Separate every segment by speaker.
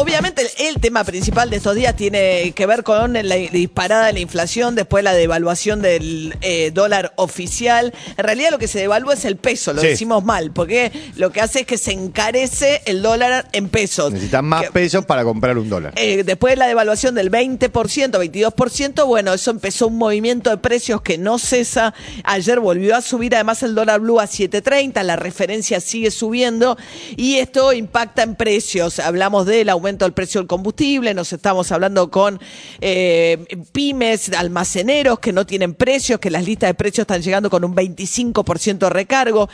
Speaker 1: obviamente el, el tema principal de estos días tiene que ver con la disparada de la inflación, después la devaluación del eh, dólar oficial. En realidad lo que se devalúa es el peso, lo
Speaker 2: Sí.
Speaker 1: decimos mal, porque lo que hace es que se encarece el dólar en pesos.
Speaker 2: Necesitan más
Speaker 1: Que-
Speaker 2: pesos para comprar un dólar.
Speaker 1: eh, después de la devaluación del 20%, 22%, bueno, eso empezó un movimiento de precios que no cesa. Ayer volvió a subir además el dólar blue a 7.30, la referencia sigue subiendo y esto impacta en precios. Hablamos del aumento del precio del combustible, nos estamos hablando con eh, pymes, almaceneros que no tienen precios, que las listas de precios están llegando con un 25% de recargo.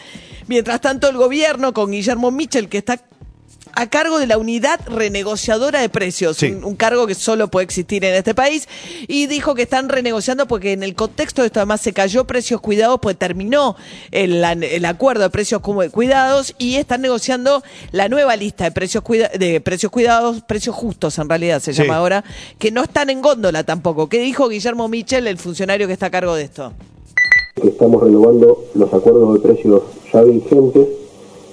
Speaker 1: Mientras tanto, el gobierno con Guillermo Michel, que está a cargo de la unidad renegociadora de precios,
Speaker 2: Sí.
Speaker 1: un, un cargo que solo puede existir en este país, y dijo que están renegociando porque en el contexto de esto además se cayó precios cuidados, pues terminó el, el acuerdo de precios como- cuidados y están negociando la nueva lista de precios, cuida- de precios cuidados, precios justos en realidad se
Speaker 2: Sí.
Speaker 1: llama ahora, que no están en góndola tampoco. ¿Qué dijo Guillermo Michel, el funcionario que está a cargo de esto?
Speaker 3: que estamos renovando los acuerdos de precios ya vigentes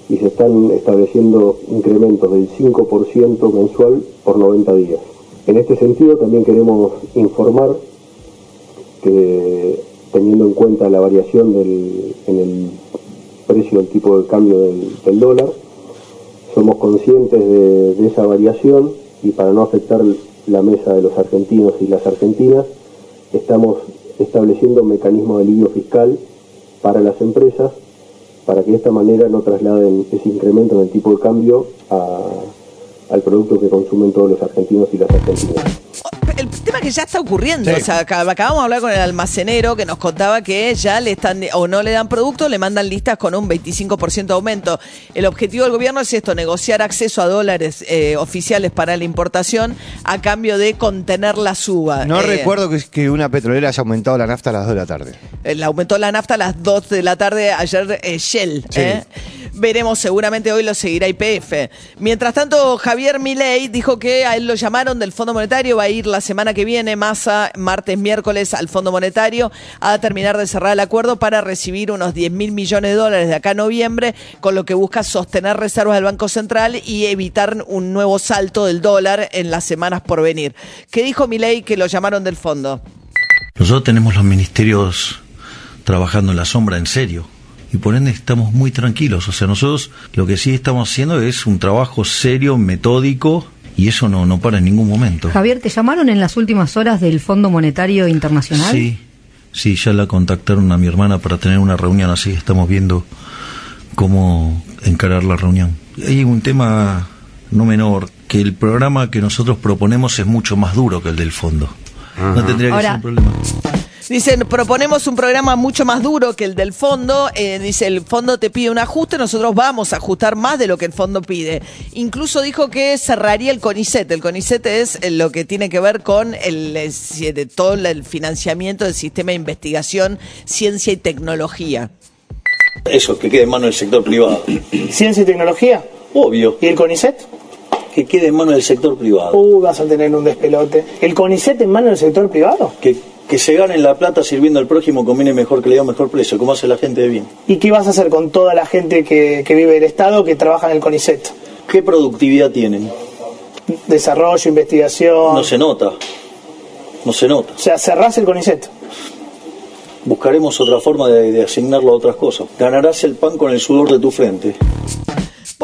Speaker 3: y se están estableciendo incrementos del 5% mensual por 90 días. En este sentido también queremos informar que teniendo en cuenta la variación del- en el precio del tipo de cambio del, dólar, somos conscientes de, de esa variación y para no afectar la mesa de los argentinos y las argentinas, estamos estableciendo un mecanismo de alivio fiscal para las empresas para que de esta manera no trasladen ese incremento en el tipo de cambio a- al producto que consumen todos los argentinos y las argentinas.
Speaker 1: Que ya está ocurriendo,
Speaker 2: Sí.
Speaker 1: o sea, acabamos de hablar con el almacenero que nos contaba que ya le están o no le dan producto, le mandan listas con un 25% de aumento. El objetivo del gobierno es esto, negociar acceso a dólares eh, oficiales para la importación a cambio de contener la suba.
Speaker 2: No
Speaker 1: Eh,
Speaker 2: recuerdo que, que una petrolera haya aumentado la nafta a las 2 de la tarde.
Speaker 1: eh, Le aumentó la nafta a las 2 de la tarde ayer eh, Shell.
Speaker 2: Sí.
Speaker 1: Veremos, seguramente hoy lo seguirá IPF. Mientras tanto, Javier Milei dijo que a él lo llamaron del Fondo Monetario, va a ir la semana que viene, masa, martes, miércoles, al Fondo Monetario a terminar de cerrar el acuerdo para recibir unos 10 mil millones de dólares de acá a noviembre, con lo que busca sostener reservas del Banco Central y evitar un nuevo salto del dólar en las semanas por venir. ¿Qué dijo Milei que lo llamaron del fondo?
Speaker 4: Nosotros tenemos los ministerios trabajando en la sombra en serio y por ende estamos muy tranquilos. O sea, nosotros lo que sí estamos haciendo es un trabajo serio, metódico y eso no, no para en ningún momento.
Speaker 5: Javier, ¿te llamaron en las últimas horas del Fondo Monetario Internacional?
Speaker 4: Sí, sí, ya la contactaron a mi hermana para tener una reunión, así que estamos viendo cómo encarar la reunión. Hay un tema no menor, que el programa que nosotros proponemos es mucho más duro que el del fondo. No tendría que
Speaker 5: Ahora-
Speaker 4: ser un problema.
Speaker 1: Dicen, proponemos un programa mucho más duro que el del fondo. Eh, dice, el fondo te pide un ajuste, nosotros vamos a ajustar más de lo que el fondo pide. Incluso dijo que cerraría el CONICET. El CONICET es eh, lo que tiene que ver con el, eh, de todo el financiamiento del sistema de investigación, ciencia y tecnología.
Speaker 4: Eso, que quede en manos del sector privado.
Speaker 6: Ciencia y tecnología.
Speaker 4: Obvio,
Speaker 6: ¿Y el CONICET?
Speaker 4: que quede en manos del sector privado.
Speaker 6: Uh, vas a tener un despelote. ¿El CONICET en manos del sector privado?
Speaker 4: Que, que se ganen la plata sirviendo al prójimo conviene mejor que le dé un mejor precio, como hace la gente de bien.
Speaker 6: ¿Y qué vas a hacer con toda la gente que, que vive del Estado que trabaja en el CONICET?
Speaker 4: ¿Qué productividad tienen?
Speaker 6: Desarrollo, investigación.
Speaker 4: No se nota. No se nota.
Speaker 6: O sea, cerrás el CONICET.
Speaker 4: Buscaremos otra forma de, de asignarlo a otras cosas. Ganarás el pan con el sudor de tu frente.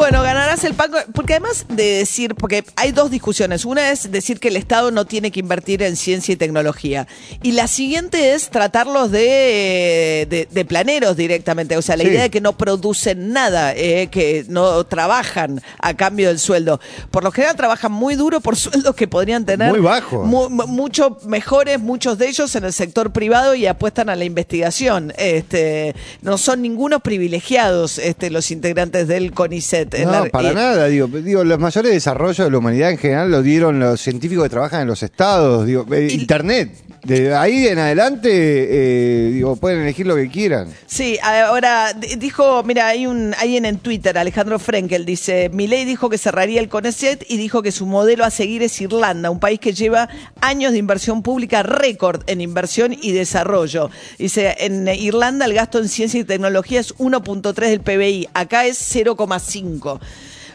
Speaker 1: Bueno, ganarás el pan, porque además de decir, porque hay dos discusiones. Una es decir que el Estado no tiene que invertir en ciencia y tecnología. Y la siguiente es tratarlos de, de, de planeros directamente. O sea, la
Speaker 2: Sí.
Speaker 1: idea de que no producen nada, eh, que no trabajan a cambio del sueldo. Por lo general trabajan muy duro por sueldos que podrían tener
Speaker 2: Muy bajos.
Speaker 1: mu- mu- mucho mejores, muchos de ellos en el sector privado y apuestan a la investigación. Este, no son ningunos privilegiados este, los integrantes del CONICET.
Speaker 2: No, para
Speaker 1: y-
Speaker 2: nada, digo, digo, los mayores desarrollos de la humanidad en general lo dieron los científicos que trabajan en los estados, digo, eh, internet, de ahí en adelante, eh, digo, pueden elegir lo que quieran.
Speaker 1: Sí, ahora dijo, mira, hay un alguien en Twitter, Alejandro Frenkel, dice, Milei dijo que cerraría el CONECET y dijo que su modelo a seguir es Irlanda, un país que lleva años de inversión pública récord en inversión y desarrollo. Dice, en Irlanda el gasto en ciencia y tecnología es 1.3 del PBI, acá es 0,5.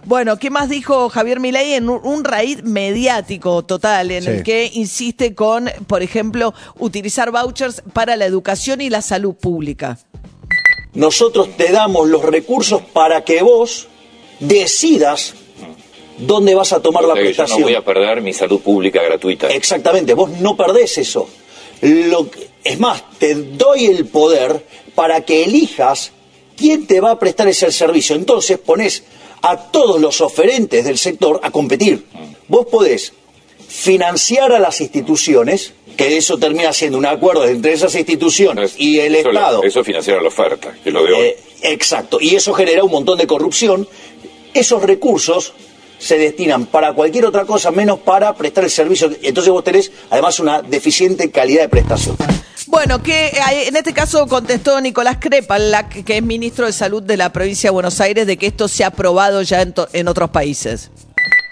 Speaker 1: Bueno, ¿qué más dijo Javier Milei en un, raíz mediático total en
Speaker 2: Sí.
Speaker 1: el que insiste con, por ejemplo, utilizar vouchers para la educación y la salud pública?
Speaker 7: Nosotros te damos los recursos para que vos decidas dónde vas a tomar
Speaker 8: O
Speaker 7: la
Speaker 8: que yo
Speaker 7: prestación.
Speaker 8: no voy a perder mi salud pública gratuita.
Speaker 7: Exactamente, vos no perdés eso. Lo que- es más, te doy el poder para que elijas quién te va a prestar ese servicio. Entonces pones a todos los oferentes del sector a competir. Vos podés financiar a las instituciones, que eso termina siendo un acuerdo entre esas instituciones y el
Speaker 8: Eso,
Speaker 7: Estado.
Speaker 8: eso es financiar la oferta, que es lo de hoy.
Speaker 7: Eh, exacto, y eso genera un montón de corrupción. Esos recursos se destinan para cualquier otra cosa menos para prestar el servicio. Entonces vos tenés además una deficiente calidad de prestación.
Speaker 1: Bueno, que eh, en este caso contestó Nicolás Crepalac, que es ministro de Salud de la provincia de Buenos Aires, de que esto se ha aprobado ya en, to- en otros países.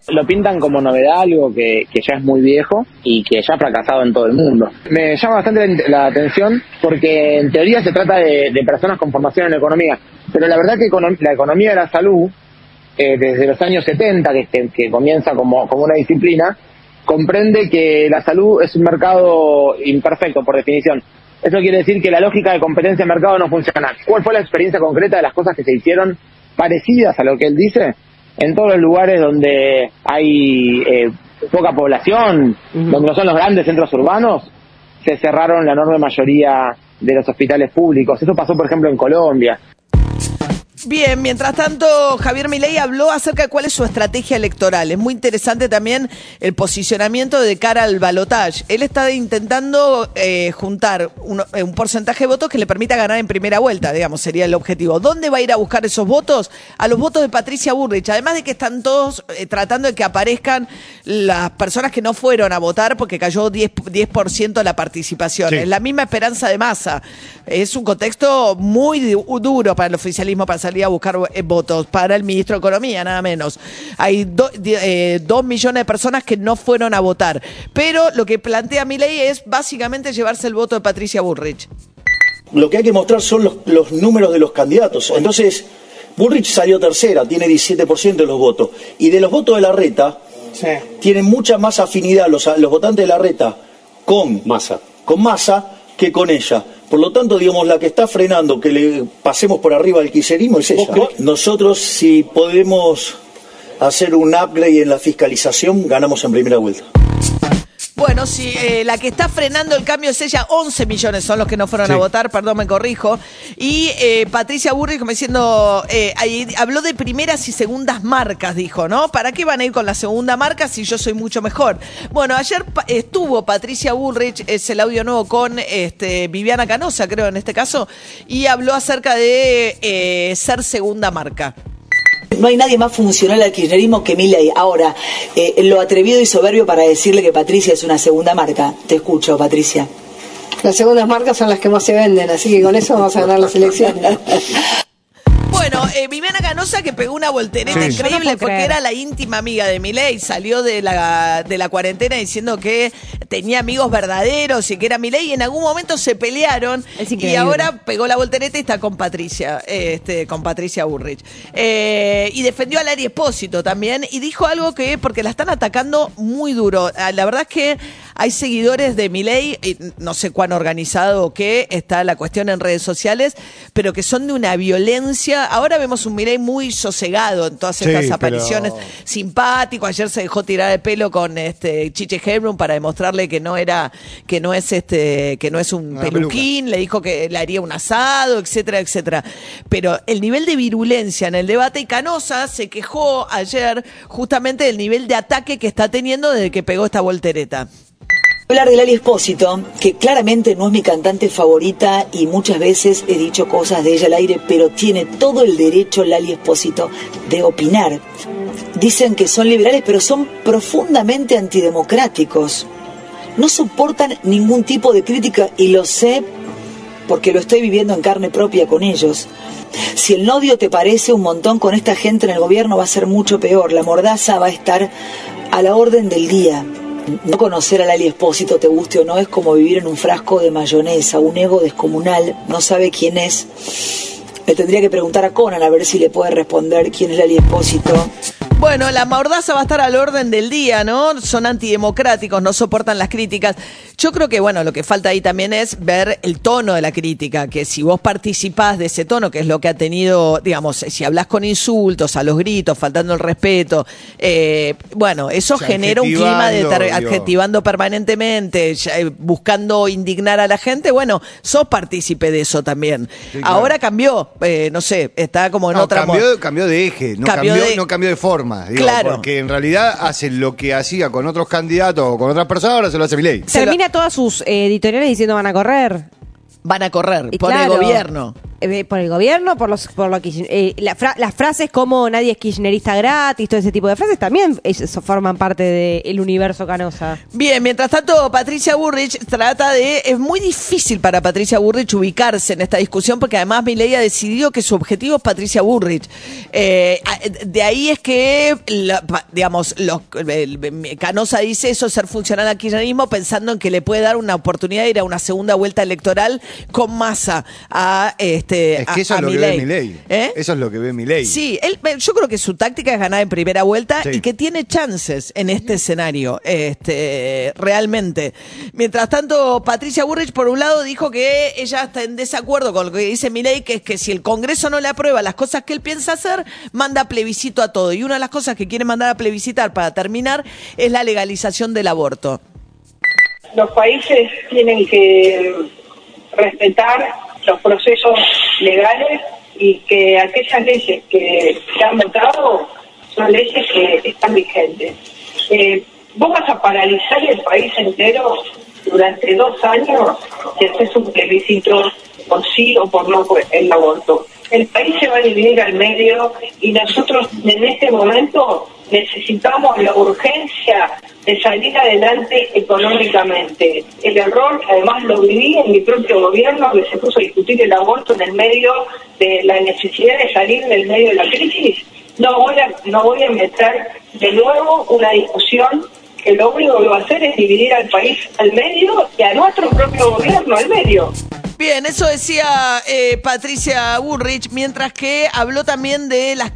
Speaker 9: Lo pintan como novedad, algo que, que ya es muy viejo y que ya ha fracasado en todo el mundo. Me llama bastante la, atención porque en teoría se trata de, de personas con formación en economía, pero la verdad que la economía de la salud, eh, desde los años 70, que, que- que comienza como, como una disciplina, comprende que la salud es un mercado imperfecto por definición. Eso quiere decir que la lógica de competencia de mercado no funciona. ¿Cuál fue la experiencia concreta de las cosas que se hicieron parecidas a lo que él dice? En todos los lugares donde hay eh, poca población, donde no son los grandes centros urbanos, se cerraron la enorme mayoría de los hospitales públicos. Eso pasó, por ejemplo, en Colombia.
Speaker 1: Bien, mientras tanto, Javier Milei habló acerca de cuál es su estrategia electoral. Es muy interesante también el posicionamiento de cara al balotaje. Él está intentando eh, juntar un, eh, un porcentaje de votos que le permita ganar en primera vuelta, digamos, sería el objetivo. ¿Dónde va a ir a buscar esos votos? A los votos de Patricia Burrich. Además de que están todos eh, tratando de que aparezcan las personas que no fueron a votar porque cayó 10%, 10 la participación.
Speaker 2: Sí.
Speaker 1: Es la misma esperanza de masa. Es un contexto muy du- duro para el oficialismo para salir a buscar eh, votos, para el ministro de Economía, nada menos. Hay do- eh, dos millones de personas que no fueron a votar. Pero lo que plantea mi ley es básicamente llevarse el voto de Patricia Burrich.
Speaker 7: Lo que hay que mostrar son los, los números de los candidatos. Entonces, Bullrich salió tercera, tiene 17% de los votos. Y de los votos de la reta, tienen mucha más afinidad los, los votantes de la reta con Massa. con Massa que con ella. Por lo tanto, digamos, la que está frenando que le pasemos por arriba al quiserismo es ella. Nosotros, si podemos hacer un upgrade en la fiscalización, ganamos en primera vuelta.
Speaker 1: Bueno, si eh, la que está frenando el cambio es ella, 11 millones son los que no fueron a
Speaker 2: Sí.
Speaker 1: votar, perdón, me corrijo. Y eh, Patricia Burrich, como diciendo, eh, ahí habló de primeras y segundas marcas, dijo, ¿no? ¿Para qué van a ir con la segunda marca si yo soy mucho mejor? Bueno, ayer estuvo Patricia Burrich, es el audio nuevo con este, Viviana Canosa, creo en este caso, y habló acerca de eh, ser segunda marca.
Speaker 10: No hay nadie más funcional al kirchnerismo que Milei. Ahora, eh, lo atrevido y soberbio para decirle que Patricia es una segunda marca. Te escucho, Patricia.
Speaker 11: Las segundas marcas son las que más se venden, así que con eso vamos a ganar las elecciones.
Speaker 1: Bueno, eh, Viviana Canosa que pegó una voltereta
Speaker 11: Sí.
Speaker 1: increíble
Speaker 11: no
Speaker 1: porque
Speaker 11: creer.
Speaker 1: era la íntima amiga de Milei, salió de la, de la cuarentena diciendo que tenía amigos verdaderos y que era Milei y en algún momento se pelearon y ahora pegó la voltereta y está con Patricia, este, con Patricia Burrich. Eh, y defendió a Lari Espósito también y dijo algo que, porque la están atacando muy duro. Ah, La verdad es que hay seguidores de Milei, no sé cuán organizado o qué, está la cuestión en redes sociales, pero que son de una violencia. Ahora vemos un Milei muy sosegado en todas
Speaker 2: Sí,
Speaker 1: estas
Speaker 2: pero-
Speaker 1: apariciones, simpático. Ayer se dejó tirar el pelo con este Chiche Hebron para demostrarle que no era, que no es este, que no es un
Speaker 2: Una
Speaker 1: peluquín, le dijo que le haría un asado, etcétera, etcétera. Pero el nivel de virulencia en el debate y Canosa se quejó ayer justamente del nivel de ataque que está teniendo desde que pegó esta voltereta.
Speaker 10: Hablar de Lali Espósito, que claramente no es mi cantante favorita y muchas veces he dicho cosas de ella al aire, pero tiene todo el derecho Lali Espósito de opinar. Dicen que son liberales, pero son profundamente antidemocráticos. No soportan ningún tipo de crítica y lo sé porque lo estoy viviendo en carne propia con ellos. Si el novio te parece un montón con esta gente en el gobierno va a ser mucho peor. La mordaza va a estar a la orden del día. No conocer a Lali Espósito, te guste o no, es como vivir en un frasco de mayonesa, un ego descomunal, no sabe quién es. Le tendría que preguntar a Conan a ver si le puede responder quién es Lali Espósito.
Speaker 1: Bueno, la mordaza va a estar al orden del día, ¿no? Son antidemocráticos, no soportan las críticas. Yo creo que, bueno, lo que falta ahí también es ver el tono de la crítica, que si vos participás de ese tono, que es lo que ha tenido, digamos, si hablas con insultos, a los gritos, faltando el respeto, eh, bueno, eso
Speaker 2: O sea,
Speaker 1: genera un clima de
Speaker 2: adjetivando,
Speaker 1: permanentemente, eh, buscando indignar a la gente, bueno, sos partícipe de eso también.
Speaker 2: Sí, claro.
Speaker 1: Ahora cambió, eh, no sé, está como en
Speaker 2: No,
Speaker 1: otra
Speaker 2: cambió, cambió de eje, no
Speaker 1: Cambió
Speaker 2: cambió,
Speaker 1: de-
Speaker 2: no cambió de forma. Digo,
Speaker 1: Claro.
Speaker 2: Porque en realidad hace lo que hacía con otros candidatos o con otras personas, ahora se lo hace Milei.
Speaker 12: Termina todas sus eh, editoriales diciendo van a correr.
Speaker 1: Van a correr
Speaker 12: Y
Speaker 1: por
Speaker 12: claro,
Speaker 1: el gobierno.
Speaker 12: Eh, por el gobierno, por los, por lo eh, las frases como nadie es kirchnerista gratis, todo ese tipo de frases también es- forman parte del universo canosa.
Speaker 1: Bien, mientras tanto, Patricia Burrich trata de. Es muy difícil para Patricia Burrich ubicarse en esta discusión porque además Milei ha decidido que su objetivo es Patricia Burrich. Eh, de ahí es que, digamos, los, Canosa dice eso, ser funcional al kirchnerismo, pensando en que le puede dar una oportunidad de ir a una segunda vuelta electoral con masa a este.
Speaker 2: Es que eso
Speaker 1: a-
Speaker 2: es lo que ve
Speaker 1: Milei.
Speaker 2: Milei.
Speaker 1: ¿Eh?
Speaker 2: Eso es lo que ve Milei.
Speaker 1: Sí, él, yo creo que su táctica es ganar en primera vuelta
Speaker 2: Sí.
Speaker 1: y que tiene chances en este escenario, este, realmente. Mientras tanto, Patricia Burrich, por un lado, dijo que ella está en desacuerdo con lo que dice Milei, que es que si el Congreso no le aprueba las cosas que él piensa hacer, manda plebiscito a todo. Y una de las cosas que quiere mandar a plebiscitar para terminar es la legalización del aborto.
Speaker 13: los países tienen que respetar los procesos legales y que aquellas leyes que se han votado son leyes que están vigentes. Eh, vos vas a paralizar el país entero durante dos años si haces un plebiscito por sí o por no el aborto. El país se va a dividir al medio y nosotros en este momento necesitamos la urgencia de salir adelante económicamente. El error, además lo viví en mi propio gobierno, que se puso a discutir el aborto en el medio de la necesidad de salir del medio de la crisis. No voy a, no voy a meter de nuevo una discusión que lo único que va a hacer es dividir al país al medio y a nuestro propio gobierno al medio.
Speaker 1: Bien, eso decía eh, Patricia Burrich, mientras que habló también de las...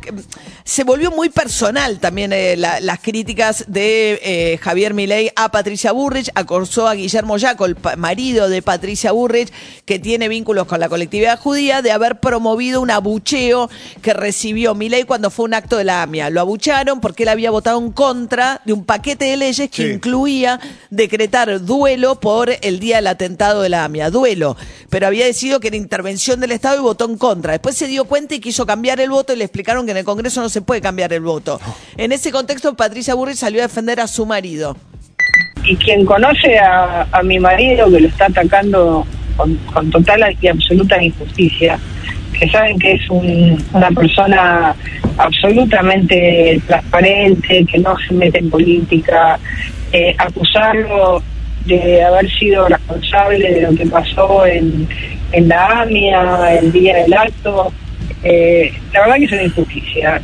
Speaker 1: Se volvió muy personal también eh, la- las críticas de eh, Javier Milei a Patricia Burrich, acosó a Guillermo Yaco, el marido de Patricia Burrich, que tiene vínculos con la colectividad judía, de haber promovido un abucheo que recibió Milei cuando fue un acto de la AMIA. Lo abuchearon porque él había votado en contra de un paquete de leyes que
Speaker 2: Sí.
Speaker 1: incluía decretar duelo por el día del atentado de la AMIA, duelo, pero había decidido que era intervención del Estado y votó en contra. Después se dio cuenta y quiso cambiar el voto y le explicaron que en el Congreso no se puede cambiar el voto. En ese contexto, Patricia Burri salió a defender a su marido.
Speaker 13: y quien conoce a, mi marido que lo está atacando con, total y absoluta injusticia, que saben que es un- una persona absolutamente transparente, que no se mete en política, eh, acusarlo de haber sido responsable de lo que pasó en, en la AMIA el día del acto, eh, la verdad que es una injusticia.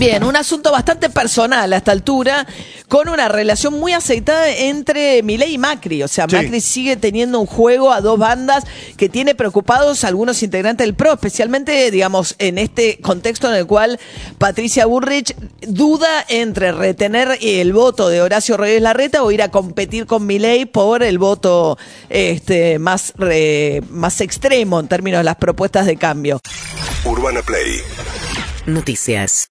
Speaker 1: Bien, un asunto bastante personal a esta altura, con una relación muy aceitada entre Milei y Macri. O sea,
Speaker 2: Sí.
Speaker 1: Macri sigue teniendo un juego a dos bandas que tiene preocupados a algunos integrantes del PRO, especialmente, digamos, en este contexto en el cual Patricia Burrich duda entre retener el voto de Horacio Reyes Larreta o ir a competir con Milei por el voto este, más, re- más extremo en términos de las propuestas de cambio.
Speaker 14: Urbana Play
Speaker 15: Noticias.